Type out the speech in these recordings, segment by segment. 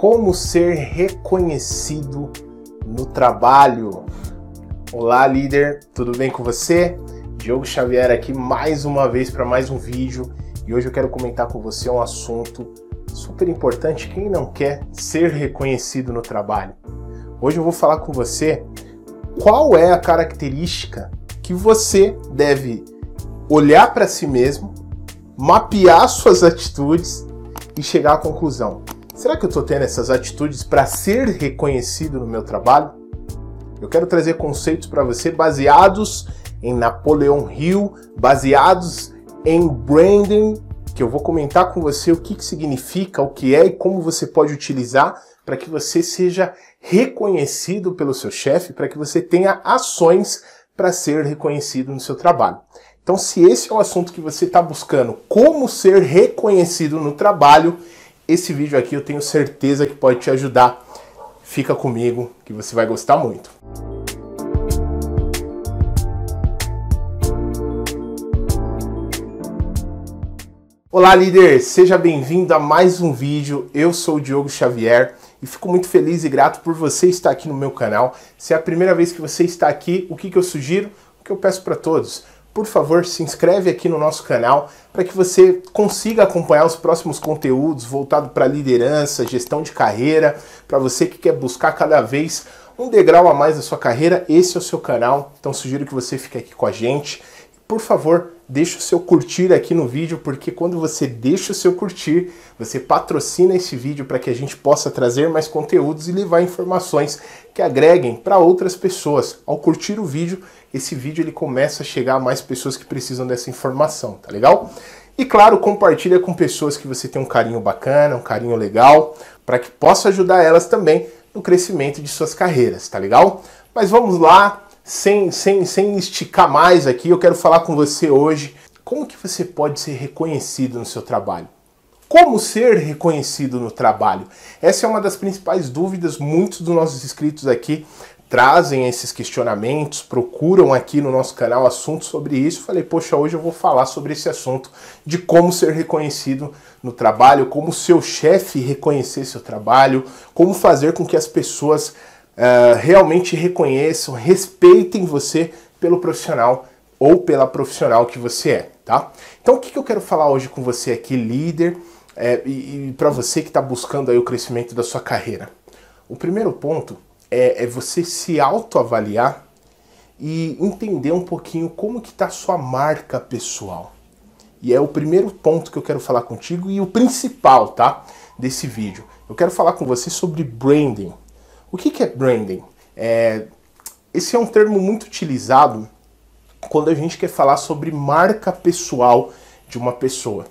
Como ser reconhecido no trabalho? Olá, líder, tudo bem com você? Diogo Xavier aqui mais uma vez para mais um vídeo e hoje eu quero comentar com você um assunto super importante. Quem não quer ser reconhecido no trabalho? Hoje eu vou falar com você qual é a característica que você deve olhar para si mesmo, mapear suas atitudes e chegar à conclusão Será que eu estou tendo essas atitudes para ser reconhecido no meu trabalho? Eu quero trazer conceitos para você baseados em Napoleão Hill, baseados em branding, que eu vou comentar com você o que, que significa, o que é e como você pode utilizar para que você seja reconhecido pelo seu chefe, para que você tenha ações para ser reconhecido no seu trabalho. Então, se esse é o assunto que você está buscando, como ser reconhecido no trabalho, esse vídeo aqui eu tenho certeza que pode te ajudar. Fica comigo que você vai gostar muito. Olá líder, seja bem-vindo a mais um vídeo. Eu sou o Diogo Xavier e fico muito feliz e grato por você estar aqui no meu canal. Se é a primeira vez que você está aqui, o que, que eu sugiro? O que eu peço para todos? Por favor, se inscreve aqui no nosso canal para que você consiga acompanhar os próximos conteúdos voltados para liderança, gestão de carreira, para você que quer buscar cada vez um degrau a mais da sua carreira, esse é o seu canal. Então sugiro que você fique aqui com a gente. Por favor, deixa o seu curtir aqui no vídeo, porque quando você deixa o seu curtir, você patrocina esse vídeo para que a gente possa trazer mais conteúdos e levar informações que agreguem para outras pessoas. Ao curtir o vídeo, esse vídeo ele começa a chegar a mais pessoas que precisam dessa informação, tá legal? E claro, compartilha com pessoas que você tem um carinho bacana, um carinho legal, para que possa ajudar elas também no crescimento de suas carreiras, tá legal? Mas vamos lá, sem, sem, sem esticar mais aqui, eu quero falar com você hoje como que você pode ser reconhecido no seu trabalho. Como ser reconhecido no trabalho? Essa é uma das principais dúvidas. Muitos dos nossos inscritos aqui trazem esses questionamentos, procuram aqui no nosso canal assuntos sobre isso. Falei, poxa, hoje eu vou falar sobre esse assunto de como ser reconhecido no trabalho, como seu chefe reconhecer seu trabalho, como fazer com que as pessoas uh, realmente reconheçam, respeitem você pelo profissional ou pela profissional que você é, tá? Então, o que, que eu quero falar hoje com você aqui, líder, é, e, e para você que está buscando aí o crescimento da sua carreira? O primeiro ponto é, é você se autoavaliar e entender um pouquinho como que está a sua marca pessoal. E é o primeiro ponto que eu quero falar contigo e o principal, tá? Desse vídeo. Eu quero falar com você sobre branding. O que, que é branding? É, esse é um termo muito utilizado quando a gente quer falar sobre marca pessoal de uma pessoa.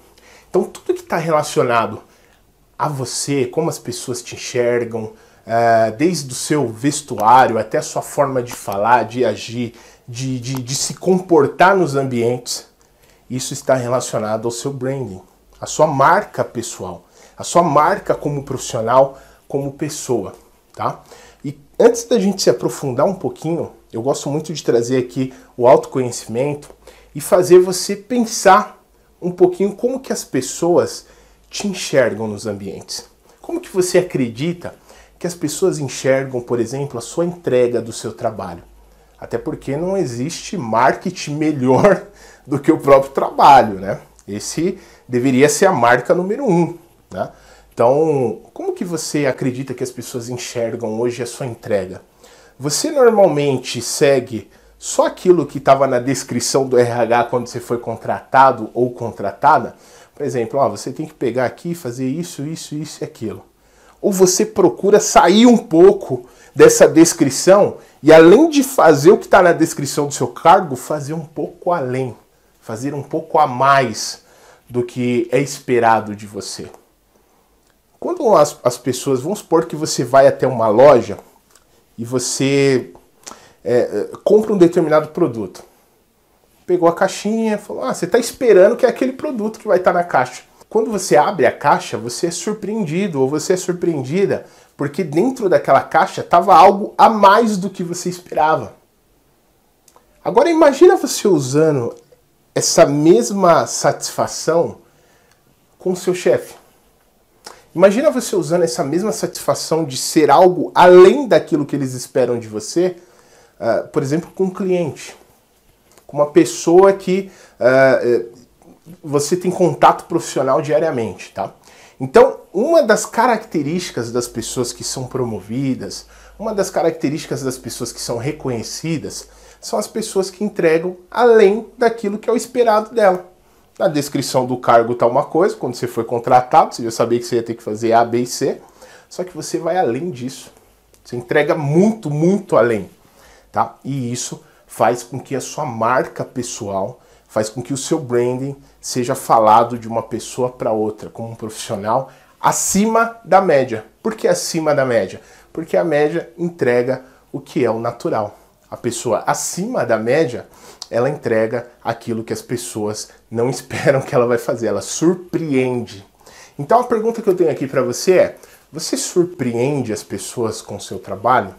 Então, tudo que está relacionado a você, como as pessoas te enxergam, é, desde o seu vestuário até a sua forma de falar, de agir, de, de, de se comportar nos ambientes, isso está relacionado ao seu branding, a sua marca pessoal, a sua marca como profissional, como pessoa, tá? E antes da gente se aprofundar um pouquinho, eu gosto muito de trazer aqui o autoconhecimento e fazer você pensar um pouquinho como que as pessoas te enxergam nos ambientes. Como que você acredita que as pessoas enxergam, por exemplo, a sua entrega do seu trabalho. Até porque não existe marketing melhor do que o próprio trabalho, né? Esse deveria ser a marca número um, né? Então, como que você acredita que as pessoas enxergam hoje a sua entrega? Você normalmente segue só aquilo que estava na descrição do RH quando você foi contratado ou contratada? Por exemplo, ó, você tem que pegar aqui, fazer isso, isso, isso e aquilo ou você procura sair um pouco dessa descrição e além de fazer o que está na descrição do seu cargo, fazer um pouco além, fazer um pouco a mais do que é esperado de você. Quando as, as pessoas, vamos supor que você vai até uma loja e você é, é compra um determinado produto. Pegou a caixinha, falou: Ah, você está esperando que é aquele produto que vai estar tá na caixa. Quando você abre a caixa, você é surpreendido ou você é surpreendida porque dentro daquela caixa estava algo a mais do que você esperava. Agora imagina você usando essa mesma satisfação com o seu chefe. Imagina você usando essa mesma satisfação de ser algo além daquilo que eles esperam de você, uh, por exemplo, com um cliente, com uma pessoa que uh, você tem contato profissional diariamente, tá? Então, uma das características das pessoas que são promovidas, uma das características das pessoas que são reconhecidas, são as pessoas que entregam além daquilo que é o esperado dela. Na descrição do cargo está uma coisa, quando você foi contratado, você já sabia que você ia ter que fazer A, B e C, só que você vai além disso. Você entrega muito, muito além. Tá? E isso faz com que a sua marca pessoal, faz com que o seu branding seja falado de uma pessoa para outra, como um profissional acima da média. Por que acima da média? Porque a média entrega o que é o natural. A pessoa acima da média, ela entrega aquilo que as pessoas não esperam que ela vai fazer, ela surpreende. Então a pergunta que eu tenho aqui para você é: você surpreende as pessoas com o seu trabalho?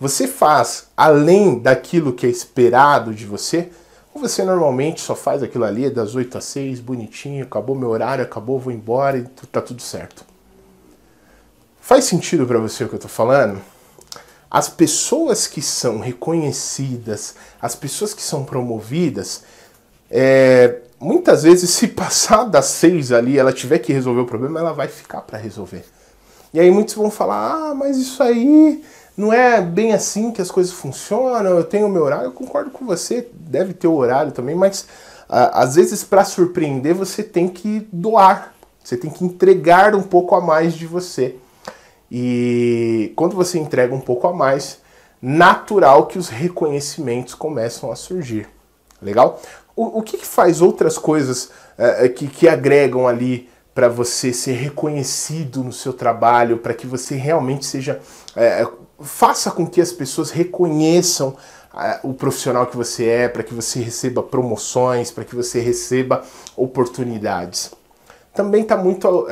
Você faz além daquilo que é esperado de você? Ou você normalmente só faz aquilo ali das 8 às 6, bonitinho, acabou meu horário, acabou, vou embora e tá tudo certo? Faz sentido para você o que eu tô falando? As pessoas que são reconhecidas, as pessoas que são promovidas, é, muitas vezes, se passar das seis ali, ela tiver que resolver o problema, ela vai ficar para resolver. E aí muitos vão falar: ah, mas isso aí não é bem assim que as coisas funcionam, eu tenho meu horário. Eu concordo com você, deve ter o horário também, mas às vezes para surpreender você tem que doar, você tem que entregar um pouco a mais de você. E quando você entrega um pouco a mais, natural que os reconhecimentos começam a surgir. Legal? O, o que, que, faz outras coisas é, que, que agregam ali para você ser reconhecido no seu trabalho, para que você realmente seja. É, faça com que as pessoas reconheçam o profissional que você é, para que você receba promoções, para que você receba oportunidades também está muito uh,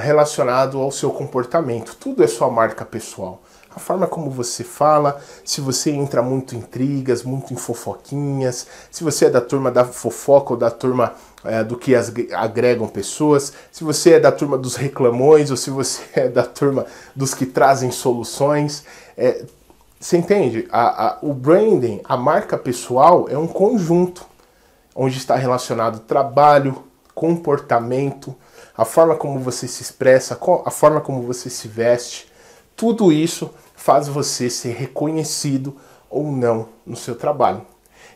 relacionado ao seu comportamento. Tudo é sua marca pessoal. A forma como você fala, se você entra muito em intrigas, muito em fofoquinhas, se você é da turma da fofoca ou da turma uh, do que as, agregam pessoas, se você é da turma dos reclamões ou se você é da turma dos que trazem soluções. É, você entende? A, a, o branding, a marca pessoal, é um conjunto onde está relacionado trabalho, comportamento, a forma como você se expressa, a forma como você se veste, tudo isso faz você ser reconhecido ou não no seu trabalho.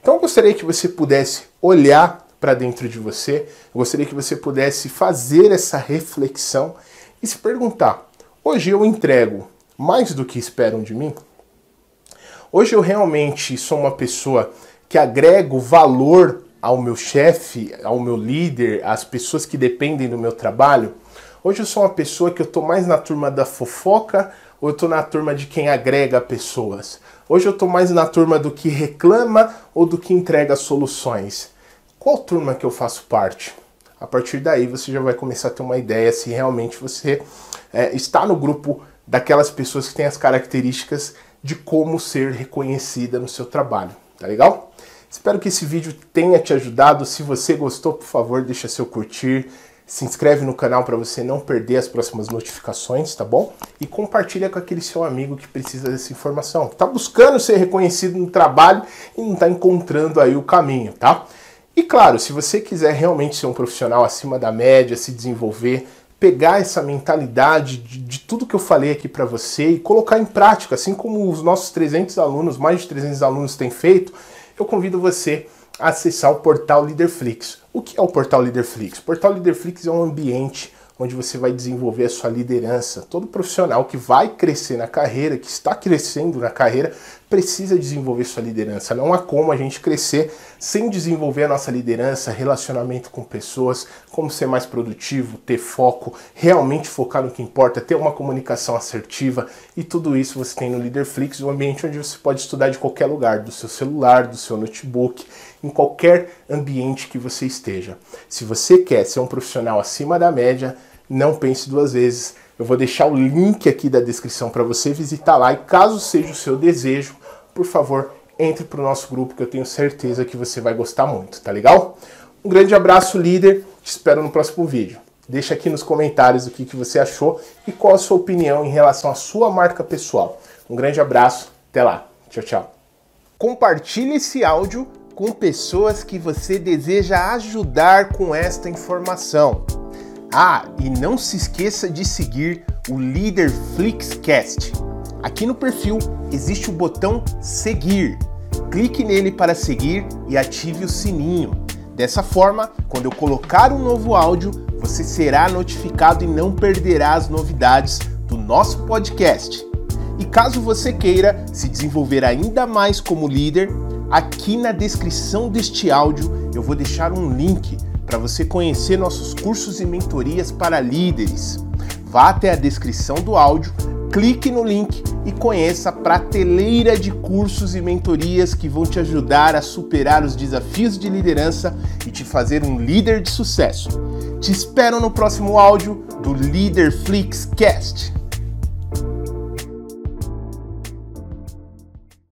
Então eu gostaria que você pudesse olhar para dentro de você, eu gostaria que você pudesse fazer essa reflexão e se perguntar: hoje eu entrego mais do que esperam de mim? Hoje eu realmente sou uma pessoa que agrego valor ao meu chefe, ao meu líder, às pessoas que dependem do meu trabalho. Hoje eu sou uma pessoa que eu tô mais na turma da fofoca ou eu tô na turma de quem agrega pessoas. Hoje eu tô mais na turma do que reclama ou do que entrega soluções. Qual turma que eu faço parte? A partir daí você já vai começar a ter uma ideia se realmente você é, está no grupo daquelas pessoas que têm as características de como ser reconhecida no seu trabalho. Tá legal? Espero que esse vídeo tenha te ajudado. Se você gostou, por favor, deixa seu curtir, se inscreve no canal para você não perder as próximas notificações, tá bom? E compartilha com aquele seu amigo que precisa dessa informação. Tá buscando ser reconhecido no trabalho e não tá encontrando aí o caminho, tá? E claro, se você quiser realmente ser um profissional acima da média, se desenvolver, pegar essa mentalidade de, de tudo que eu falei aqui para você e colocar em prática, assim como os nossos 300 alunos, mais de 300 alunos têm feito, eu convido você a acessar o portal Leaderflix. O que é o portal Leaderflix? O portal Leaderflix é um ambiente onde você vai desenvolver a sua liderança. Todo profissional que vai crescer na carreira, que está crescendo na carreira, precisa desenvolver sua liderança. Não há como a gente crescer sem desenvolver a nossa liderança, relacionamento com pessoas, como ser mais produtivo, ter foco, realmente focar no que importa, ter uma comunicação assertiva e tudo isso você tem no Leaderflix, um ambiente onde você pode estudar de qualquer lugar, do seu celular, do seu notebook, em qualquer ambiente que você esteja. Se você quer ser um profissional acima da média, não pense duas vezes eu vou deixar o link aqui da descrição para você visitar lá e caso seja o seu desejo, por favor, entre para o nosso grupo que eu tenho certeza que você vai gostar muito, tá legal? Um grande abraço, líder. Te espero no próximo vídeo. Deixa aqui nos comentários o que, que você achou e qual a sua opinião em relação à sua marca pessoal. Um grande abraço, até lá. Tchau, tchau. Compartilhe esse áudio com pessoas que você deseja ajudar com esta informação. Ah, e não se esqueça de seguir o Líder Flixcast. Aqui no perfil existe o botão seguir. Clique nele para seguir e ative o sininho. Dessa forma, quando eu colocar um novo áudio, você será notificado e não perderá as novidades do nosso podcast. E caso você queira se desenvolver ainda mais como líder, aqui na descrição deste áudio eu vou deixar um link para você conhecer nossos cursos e mentorias para líderes. Vá até a descrição do áudio, clique no link e conheça a prateleira de cursos e mentorias que vão te ajudar a superar os desafios de liderança e te fazer um líder de sucesso. Te espero no próximo áudio do Leader Flix Cast.